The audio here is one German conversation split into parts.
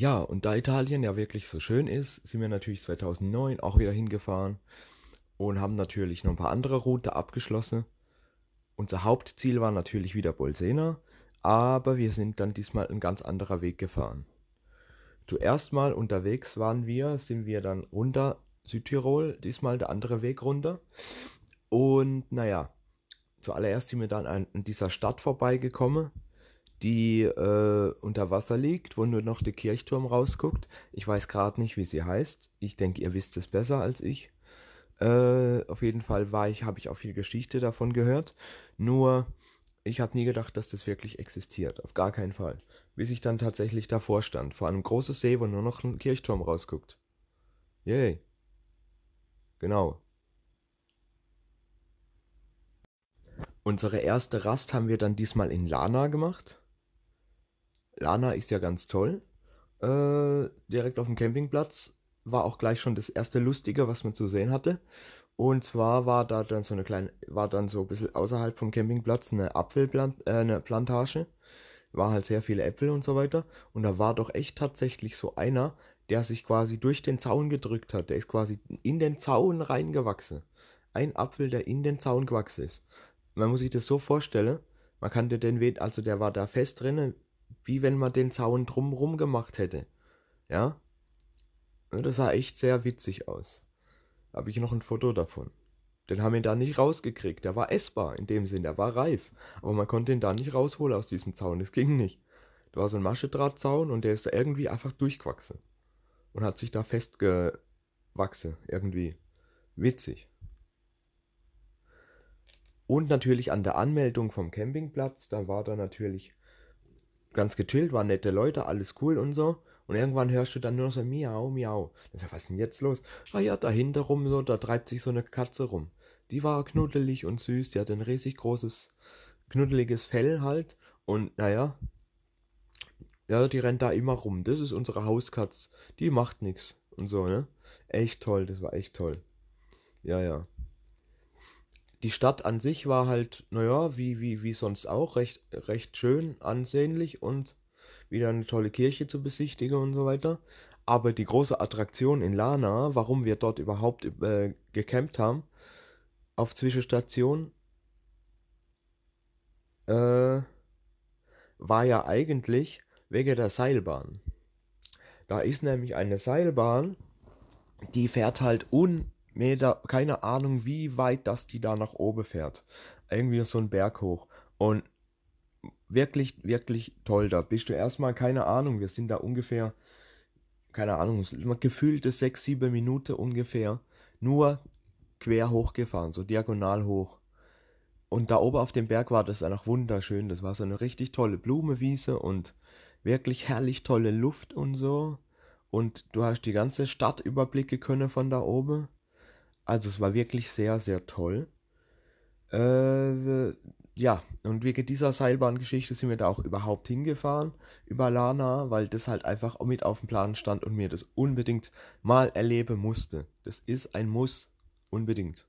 Ja, und da Italien ja wirklich so schön ist, sind wir natürlich 2009 auch wieder hingefahren und haben natürlich noch ein paar andere Routen abgeschlossen. Unser Hauptziel war natürlich wieder Bolsena, aber wir sind dann diesmal ein ganz anderer Weg gefahren. Zuerst mal unterwegs waren wir, sind wir dann runter Südtirol, diesmal der andere Weg runter. Und naja, zuallererst sind wir dann an dieser Stadt vorbeigekommen, die äh, unter Wasser liegt, wo nur noch der Kirchturm rausguckt. Ich weiß gerade nicht, wie sie heißt. Ich denke, ihr wisst es besser als ich. Äh, auf jeden Fall ich, habe ich auch viel Geschichte davon gehört. Nur, ich habe nie gedacht, dass das wirklich existiert. Auf gar keinen Fall. Bis ich dann tatsächlich davor stand, vor einem großen See, wo nur noch ein Kirchturm rausguckt. Yay. Genau. Unsere erste Rast haben wir dann diesmal in Lana gemacht. Lana ist ja ganz toll. Äh, direkt auf dem Campingplatz war auch gleich schon das erste Lustige, was man zu sehen hatte. Und zwar war da dann so eine kleine, war dann so ein bisschen außerhalb vom Campingplatz eine Apfelplantage. Äh, Plantage. War halt sehr viele Äpfel und so weiter. Und da war doch echt tatsächlich so einer, der sich quasi durch den Zaun gedrückt hat. Der ist quasi in den Zaun reingewachsen. Ein Apfel, der in den Zaun gewachsen ist. Man muss sich das so vorstellen. Man kannte den Weg, also der war da fest drinnen, wie wenn man den Zaun drumrum gemacht hätte. Ja? Das sah echt sehr witzig aus. Habe ich noch ein Foto davon. Den haben wir da nicht rausgekriegt. Der war essbar in dem Sinn, der war reif. Aber man konnte ihn da nicht rausholen aus diesem Zaun. Das ging nicht. Da war so ein Maschedrahtzaun und der ist da irgendwie einfach durchgewachsen. Und hat sich da festgewachsen. Irgendwie. Witzig. Und natürlich an der Anmeldung vom Campingplatz, da war da natürlich ganz gechillt, waren nette Leute, alles cool und so. Und irgendwann hörst du dann nur so Miau, Miau. Ich sag, was ist denn jetzt los? Ah ja, dahinter rum so, da treibt sich so eine Katze rum. Die war knuddelig und süß, die hat ein riesig großes, knuddeliges Fell halt. Und naja, ja, die rennt da immer rum. Das ist unsere Hauskatz. Die macht nichts und so, ne? Echt toll, das war echt toll. Ja, ja die Stadt an sich war halt, naja, wie, wie, wie sonst auch, recht, recht schön, ansehnlich und wieder eine tolle Kirche zu besichtigen und so weiter. Aber die große Attraktion in Lana, warum wir dort überhaupt äh, gecampt haben, auf Zwischenstation, äh, war ja eigentlich wegen der Seilbahn. Da ist nämlich eine Seilbahn, die fährt halt un Meter, keine Ahnung, wie weit das die da nach oben fährt. Irgendwie so ein Berg hoch. Und wirklich, wirklich toll. Da bist du erstmal, keine Ahnung, wir sind da ungefähr, keine Ahnung, gefühlte sechs, sieben Minuten ungefähr, nur quer hochgefahren, so diagonal hoch. Und da oben auf dem Berg war das einfach wunderschön. Das war so eine richtig tolle Blumenwiese und wirklich herrlich tolle Luft und so. Und du hast die ganze Stadt überblicken können von da oben. Also es war wirklich sehr, sehr toll. Äh, ja, und wegen dieser Seilbahngeschichte sind wir da auch überhaupt hingefahren, über Lana, weil das halt einfach mit auf dem Plan stand und mir das unbedingt mal erleben musste. Das ist ein Muss, unbedingt.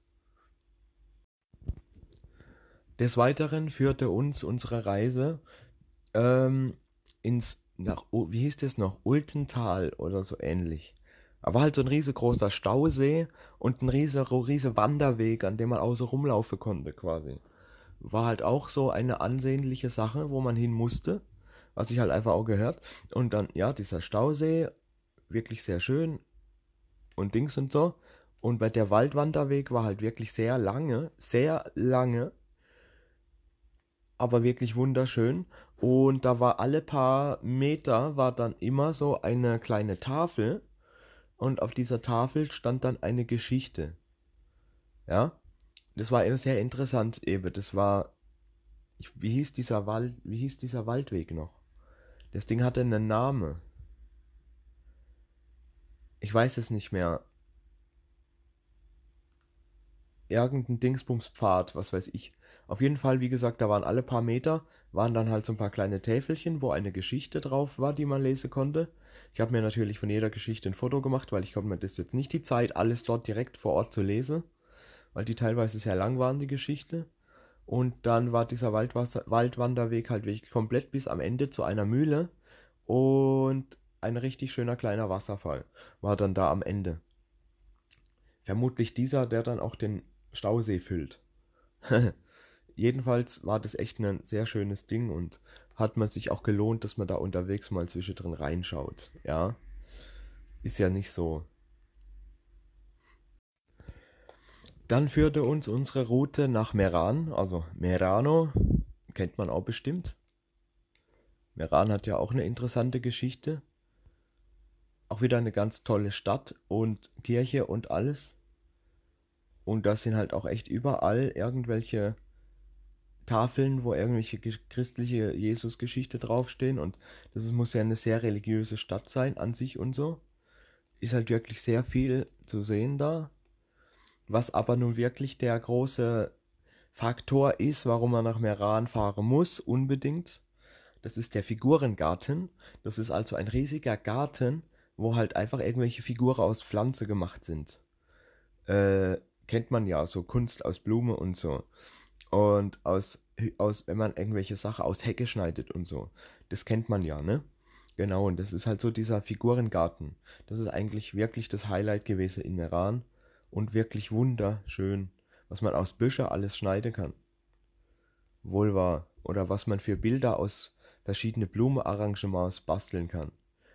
Des Weiteren führte uns unsere Reise ähm, ins, nach, wie hieß das noch, Ultental oder so ähnlich. Aber halt so ein riesengroßer Stausee und ein riesen, riesen Wanderweg, an dem man außer rumlaufen konnte quasi. War halt auch so eine ansehnliche Sache, wo man hin musste, was ich halt einfach auch gehört. Und dann, ja, dieser Stausee, wirklich sehr schön und Dings und so. Und bei der Waldwanderweg war halt wirklich sehr lange, sehr lange, aber wirklich wunderschön. Und da war alle paar Meter war dann immer so eine kleine Tafel und auf dieser Tafel stand dann eine Geschichte. Ja, das war sehr interessant eben. Das war, wie hieß dieser Wald, wie hieß dieser Waldweg noch? Das Ding hatte einen Namen. Ich weiß es nicht mehr. Irgendein Dingsbumspfad, was weiß ich. Auf jeden Fall, wie gesagt, da waren alle paar Meter, waren dann halt so ein paar kleine Täfelchen, wo eine Geschichte drauf war, die man lesen konnte. Ich habe mir natürlich von jeder Geschichte ein Foto gemacht, weil ich glaube, mir das jetzt nicht die Zeit, alles dort direkt vor Ort zu lesen, weil die teilweise sehr lang waren, die Geschichte. Und dann war dieser Waldwasser Waldwanderweg halt wirklich komplett bis am Ende zu einer Mühle. Und ein richtig schöner kleiner Wasserfall war dann da am Ende. Vermutlich dieser, der dann auch den Stausee füllt. Jedenfalls war das echt ein sehr schönes Ding und hat man sich auch gelohnt, dass man da unterwegs mal zwischendrin reinschaut. Ja, ist ja nicht so. Dann führte uns unsere Route nach Meran, also Merano, kennt man auch bestimmt. Meran hat ja auch eine interessante Geschichte. Auch wieder eine ganz tolle Stadt und Kirche und alles. Und da sind halt auch echt überall irgendwelche Tafeln, wo irgendwelche christliche Jesusgeschichte draufstehen. Und das muss ja eine sehr religiöse Stadt sein an sich und so. Ist halt wirklich sehr viel zu sehen da. Was aber nun wirklich der große Faktor ist, warum man nach Meran fahren muss, unbedingt. Das ist der Figurengarten. Das ist also ein riesiger Garten, wo halt einfach irgendwelche Figuren aus Pflanze gemacht sind. Äh, kennt man ja, so Kunst aus Blume und so. Und aus, aus, wenn man irgendwelche Sachen aus Hecke schneidet und so. Das kennt man ja, ne? Genau, und das ist halt so dieser Figurengarten. Das ist eigentlich wirklich das Highlight gewesen in Meran. Und wirklich wunderschön, was man aus Büsche alles schneiden kann. Wohl wahr. Oder was man für Bilder aus verschiedene Blumenarrangements basteln kann.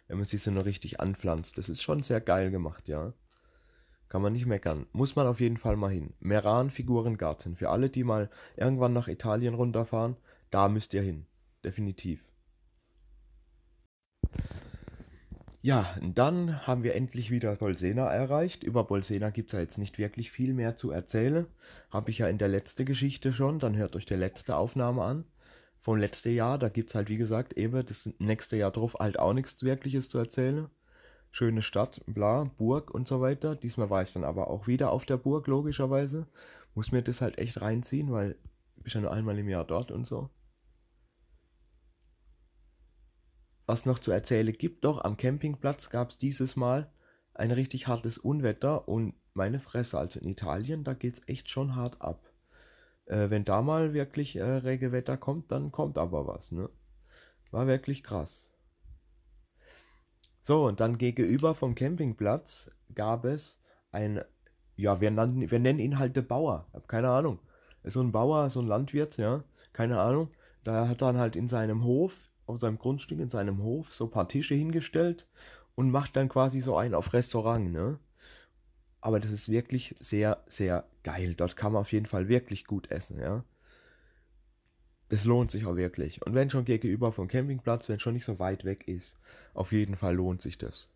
Wenn man sie so nur richtig anpflanzt. Das ist schon sehr geil gemacht, ja. Kann man nicht meckern. Muss man auf jeden Fall mal hin. Meran Figurengarten. Für alle, die mal irgendwann nach Italien runterfahren, da müsst ihr hin. Definitiv. Ja, dann haben wir endlich wieder Bolsena erreicht. Über Bolsena gibt es ja jetzt nicht wirklich viel mehr zu erzählen. Habe ich ja in der letzten Geschichte schon. Dann hört euch die letzte Aufnahme an. Vom letzten Jahr. Da gibt es halt, wie gesagt, eben das nächste Jahr drauf halt auch nichts Wirkliches zu erzählen schöne Stadt, bla, Burg und so weiter. Diesmal war ich dann aber auch wieder auf der Burg, logischerweise. Muss mir das halt echt reinziehen, weil ich ja nur einmal im Jahr dort und so. Was noch zu erzählen gibt, doch am Campingplatz gab es dieses Mal ein richtig hartes Unwetter und meine Fresse, also in Italien, da geht es echt schon hart ab. Äh, wenn da mal wirklich äh, Regenwetter kommt, dann kommt aber was, ne? War wirklich krass. So, und dann gegenüber vom Campingplatz gab es ein, ja, wir, nannten, wir nennen ihn halt der Bauer. Ich habe keine Ahnung. So ein Bauer, so ein Landwirt, ja, keine Ahnung. Da hat dann halt in seinem Hof, auf seinem Grundstück, in seinem Hof, so ein paar Tische hingestellt und macht dann quasi so einen auf Restaurant, ne? Aber das ist wirklich sehr, sehr geil. Dort kann man auf jeden Fall wirklich gut essen, ja das lohnt sich auch wirklich. Und wenn schon gegenüber vom Campingplatz, wenn schon nicht so weit weg ist, auf jeden Fall lohnt sich das.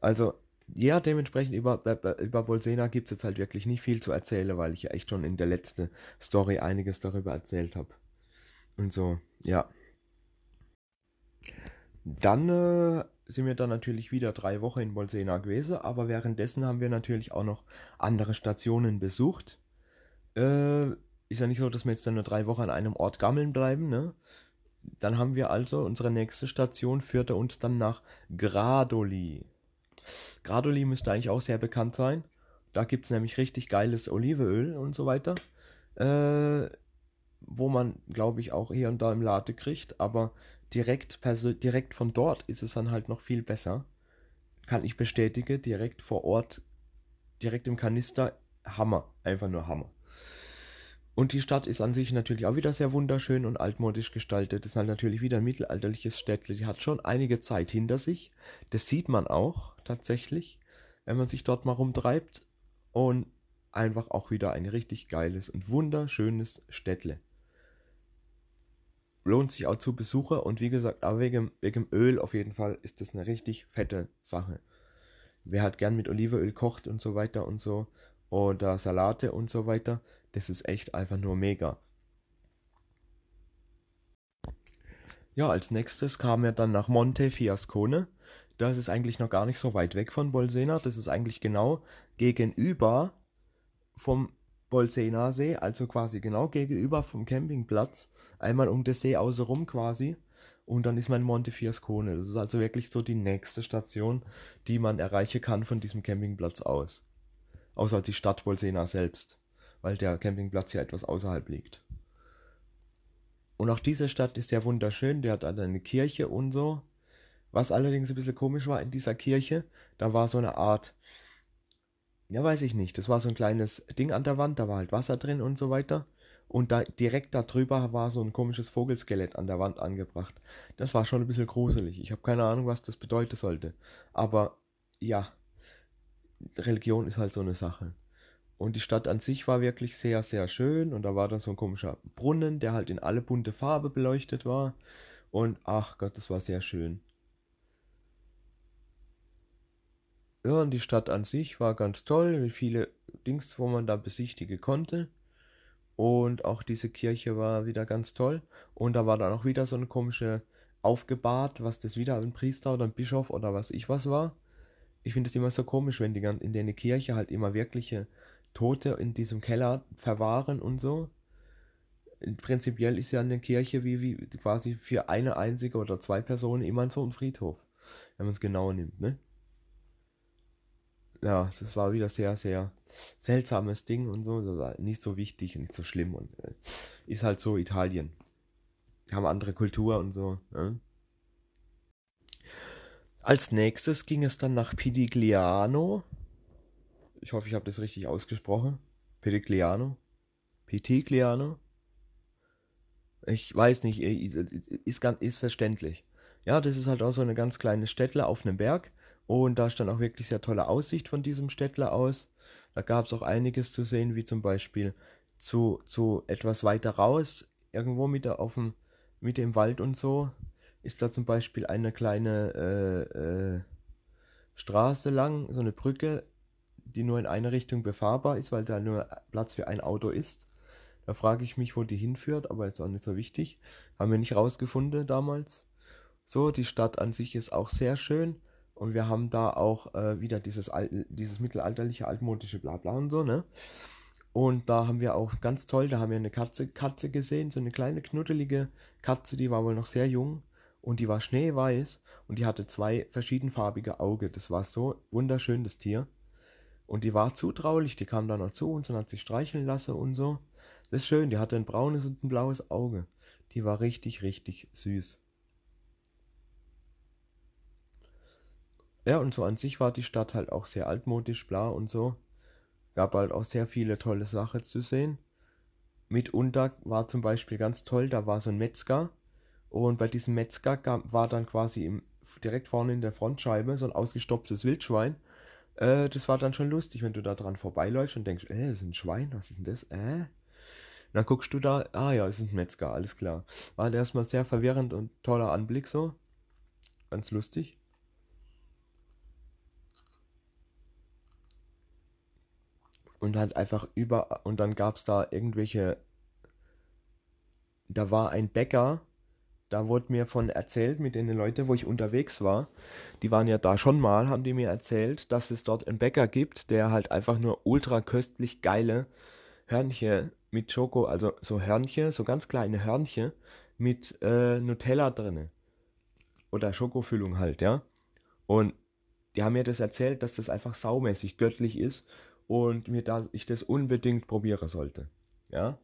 Also, ja, dementsprechend über, über Bolsena gibt es jetzt halt wirklich nicht viel zu erzählen, weil ich ja echt schon in der letzten Story einiges darüber erzählt habe. Und so, ja. Dann äh, sind wir dann natürlich wieder drei Wochen in Bolsena gewesen, aber währenddessen haben wir natürlich auch noch andere Stationen besucht. Äh, ist ja nicht so, dass wir jetzt dann nur drei Wochen an einem Ort gammeln bleiben, ne? Dann haben wir also, unsere nächste Station führte uns dann nach Gradoli. Gradoli müsste eigentlich auch sehr bekannt sein. Da gibt es nämlich richtig geiles Olivenöl und so weiter. Äh, wo man, glaube ich, auch hier und da im Latte kriegt. Aber direkt, direkt von dort ist es dann halt noch viel besser. Kann ich bestätigen, direkt vor Ort, direkt im Kanister, Hammer. Einfach nur Hammer. Und die Stadt ist an sich natürlich auch wieder sehr wunderschön und altmodisch gestaltet. Das ist halt natürlich wieder ein mittelalterliches Städtle. Die hat schon einige Zeit hinter sich. Das sieht man auch tatsächlich, wenn man sich dort mal rumtreibt. Und einfach auch wieder ein richtig geiles und wunderschönes Städtle. Lohnt sich auch zu Besucher und wie gesagt, auch wegen, wegen Öl auf jeden Fall ist das eine richtig fette Sache. Wer halt gern mit Olivenöl kocht und so weiter und so oder Salate und so weiter, das ist echt einfach nur mega. Ja, als nächstes kam er dann nach Monte Fiascone. Das ist eigentlich noch gar nicht so weit weg von Bolsena. Das ist eigentlich genau gegenüber vom Bolsena See, also quasi genau gegenüber vom Campingplatz. Einmal um den See außenrum quasi. Und dann ist man in Monte Fiascone. Das ist also wirklich so die nächste Station, die man erreichen kann von diesem Campingplatz aus. Außer die Stadt Bolsena selbst weil der Campingplatz ja etwas außerhalb liegt. Und auch diese Stadt ist ja wunderschön, der hat eine Kirche und so. Was allerdings ein bisschen komisch war in dieser Kirche, da war so eine Art, ja weiß ich nicht, das war so ein kleines Ding an der Wand, da war halt Wasser drin und so weiter. Und da direkt darüber war so ein komisches Vogelskelett an der Wand angebracht. Das war schon ein bisschen gruselig. Ich habe keine Ahnung, was das bedeuten sollte. Aber ja, Religion ist halt so eine Sache. Und die Stadt an sich war wirklich sehr, sehr schön. Und da war dann so ein komischer Brunnen, der halt in alle bunte Farbe beleuchtet war. Und ach Gott, das war sehr schön. Ja, und die Stadt an sich war ganz toll, mit viele Dings, wo man da besichtigen konnte. Und auch diese Kirche war wieder ganz toll. Und da war dann auch wieder so eine komische aufgebahrt, was das wieder ein Priester oder ein Bischof oder was ich was war. Ich finde es immer so komisch, wenn die in der Kirche halt immer wirkliche Tote in diesem Keller verwahren und so. Prinzipiell ist ja eine Kirche wie, wie quasi für eine einzige oder zwei Personen immer so ein Friedhof, wenn man es genauer nimmt, ne? ja, das war wieder sehr, sehr seltsames Ding und so. Nicht so wichtig und nicht so schlimm und äh, ist halt so Italien. Die haben andere Kultur und so. Ne? Als nächstes ging es dann nach Pidigliano. Ich hoffe, ich habe das richtig ausgesprochen. Pidigliano. Pitigliano. Ich weiß nicht, ist, ist, ist verständlich. Ja, das ist halt auch so eine ganz kleine Städtle auf einem Berg. Und da stand auch wirklich sehr tolle Aussicht von diesem Städtler aus. Da gab es auch einiges zu sehen, wie zum Beispiel zu, zu etwas weiter raus, irgendwo mit, der, auf dem, mit dem Wald und so, ist da zum Beispiel eine kleine äh, äh, Straße lang, so eine Brücke, die nur in eine Richtung befahrbar ist, weil da nur Platz für ein Auto ist. Da frage ich mich, wo die hinführt, aber jetzt auch nicht so wichtig. Haben wir nicht rausgefunden damals. So, die Stadt an sich ist auch sehr schön. Und wir haben da auch äh, wieder dieses, dieses mittelalterliche, altmodische Blabla und so, ne? Und da haben wir auch ganz toll, da haben wir eine Katze, Katze gesehen, so eine kleine knuddelige Katze, die war wohl noch sehr jung und die war schneeweiß und die hatte zwei verschiedenfarbige Augen. Das war so wunderschön, das Tier. Und die war zutraulich, die kam dann noch zu uns und hat sich streicheln lassen und so. Das ist schön, die hatte ein braunes und ein blaues Auge. Die war richtig, richtig süß. Ja, und so an sich war die Stadt halt auch sehr altmodisch, bla und so. Gab halt auch sehr viele tolle Sachen zu sehen. Mitunter war zum Beispiel ganz toll, da war so ein Metzger. Und bei diesem Metzger gab, war dann quasi im, direkt vorne in der Frontscheibe so ein ausgestopftes Wildschwein. Äh, das war dann schon lustig, wenn du da dran vorbeiläufst und denkst, äh, das ist ein Schwein, was ist denn das? Äh? dann guckst du da, ah ja, es ist ein Metzger, alles klar. War halt erstmal sehr verwirrend und toller Anblick so. Ganz lustig. und halt einfach über und dann gab es da irgendwelche da war ein Bäcker da wurde mir von erzählt mit den Leuten wo ich unterwegs war die waren ja da schon mal haben die mir erzählt dass es dort einen Bäcker gibt der halt einfach nur ultra köstlich geile Hörnchen mit Schoko also so Hörnchen so ganz kleine Hörnchen mit äh, Nutella drinne oder Schokofüllung halt ja und die haben mir das erzählt dass das einfach saumäßig göttlich ist und mir da ich das unbedingt probieren sollte. Ja.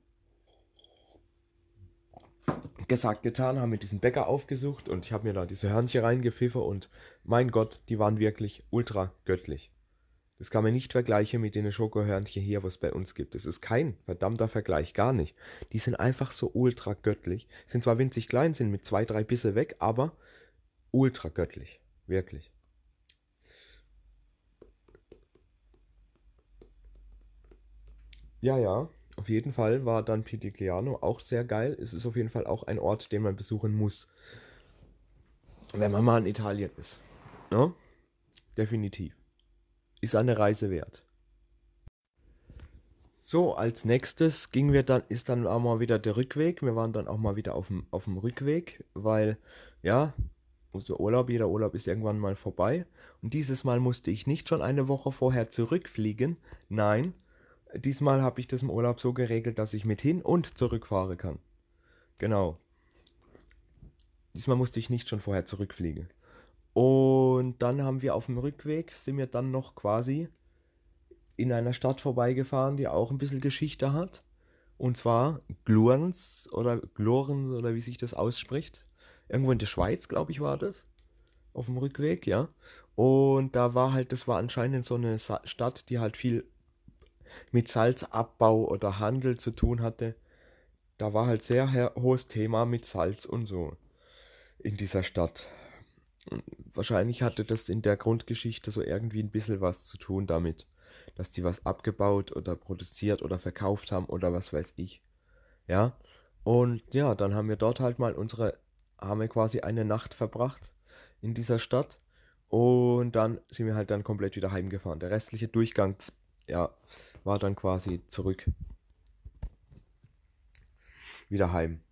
Gesagt, getan, haben wir diesen Bäcker aufgesucht und ich habe mir da diese Hörnchen reingepfiffen und mein Gott, die waren wirklich ultra göttlich. Das kann man nicht vergleichen mit den Schokohörnchen hier, was es bei uns gibt. Das ist kein verdammter Vergleich, gar nicht. Die sind einfach so ultra göttlich. Sind zwar winzig klein, sind mit zwei, drei Bisse weg, aber ultra göttlich. Wirklich. Ja, ja, auf jeden Fall war dann Pitigliano auch sehr geil. Es ist auf jeden Fall auch ein Ort, den man besuchen muss, wenn man mal in Italien ist. Ne? Definitiv. Ist eine Reise wert. So, als nächstes gingen wir dann, ist dann auch mal wieder der Rückweg. Wir waren dann auch mal wieder auf dem, auf dem Rückweg, weil, ja, unser Urlaub, jeder Urlaub ist irgendwann mal vorbei. Und dieses Mal musste ich nicht schon eine Woche vorher zurückfliegen. Nein, diesmal habe ich das im Urlaub so geregelt, dass ich mit hin und zurückfahren kann. Genau. Diesmal musste ich nicht schon vorher zurückfliegen. Und dann haben wir auf dem Rückweg, sind wir dann noch quasi in einer Stadt vorbeigefahren, die auch ein bisschen Geschichte hat. Und zwar Glurns oder Glorens oder wie sich das ausspricht. Irgendwo in der Schweiz, glaube ich, war das. auf dem Rückweg, ja. Und da war halt, das war anscheinend so eine Stadt, die halt viel mit Salzabbau oder Handel zu tun hatte. Da war halt sehr hohes Thema mit Salz und so in dieser Stadt. Wahrscheinlich hatte das in der Grundgeschichte so irgendwie ein bisschen was zu tun damit, dass die was abgebaut oder produziert oder verkauft haben oder was weiß ich. Ja, und ja, dann haben wir dort halt mal unsere, haben wir quasi eine Nacht verbracht in dieser Stadt und dann sind wir halt dann komplett wieder heimgefahren. Der restliche Durchgang, ja, war dann quasi zurück. Wieder heim.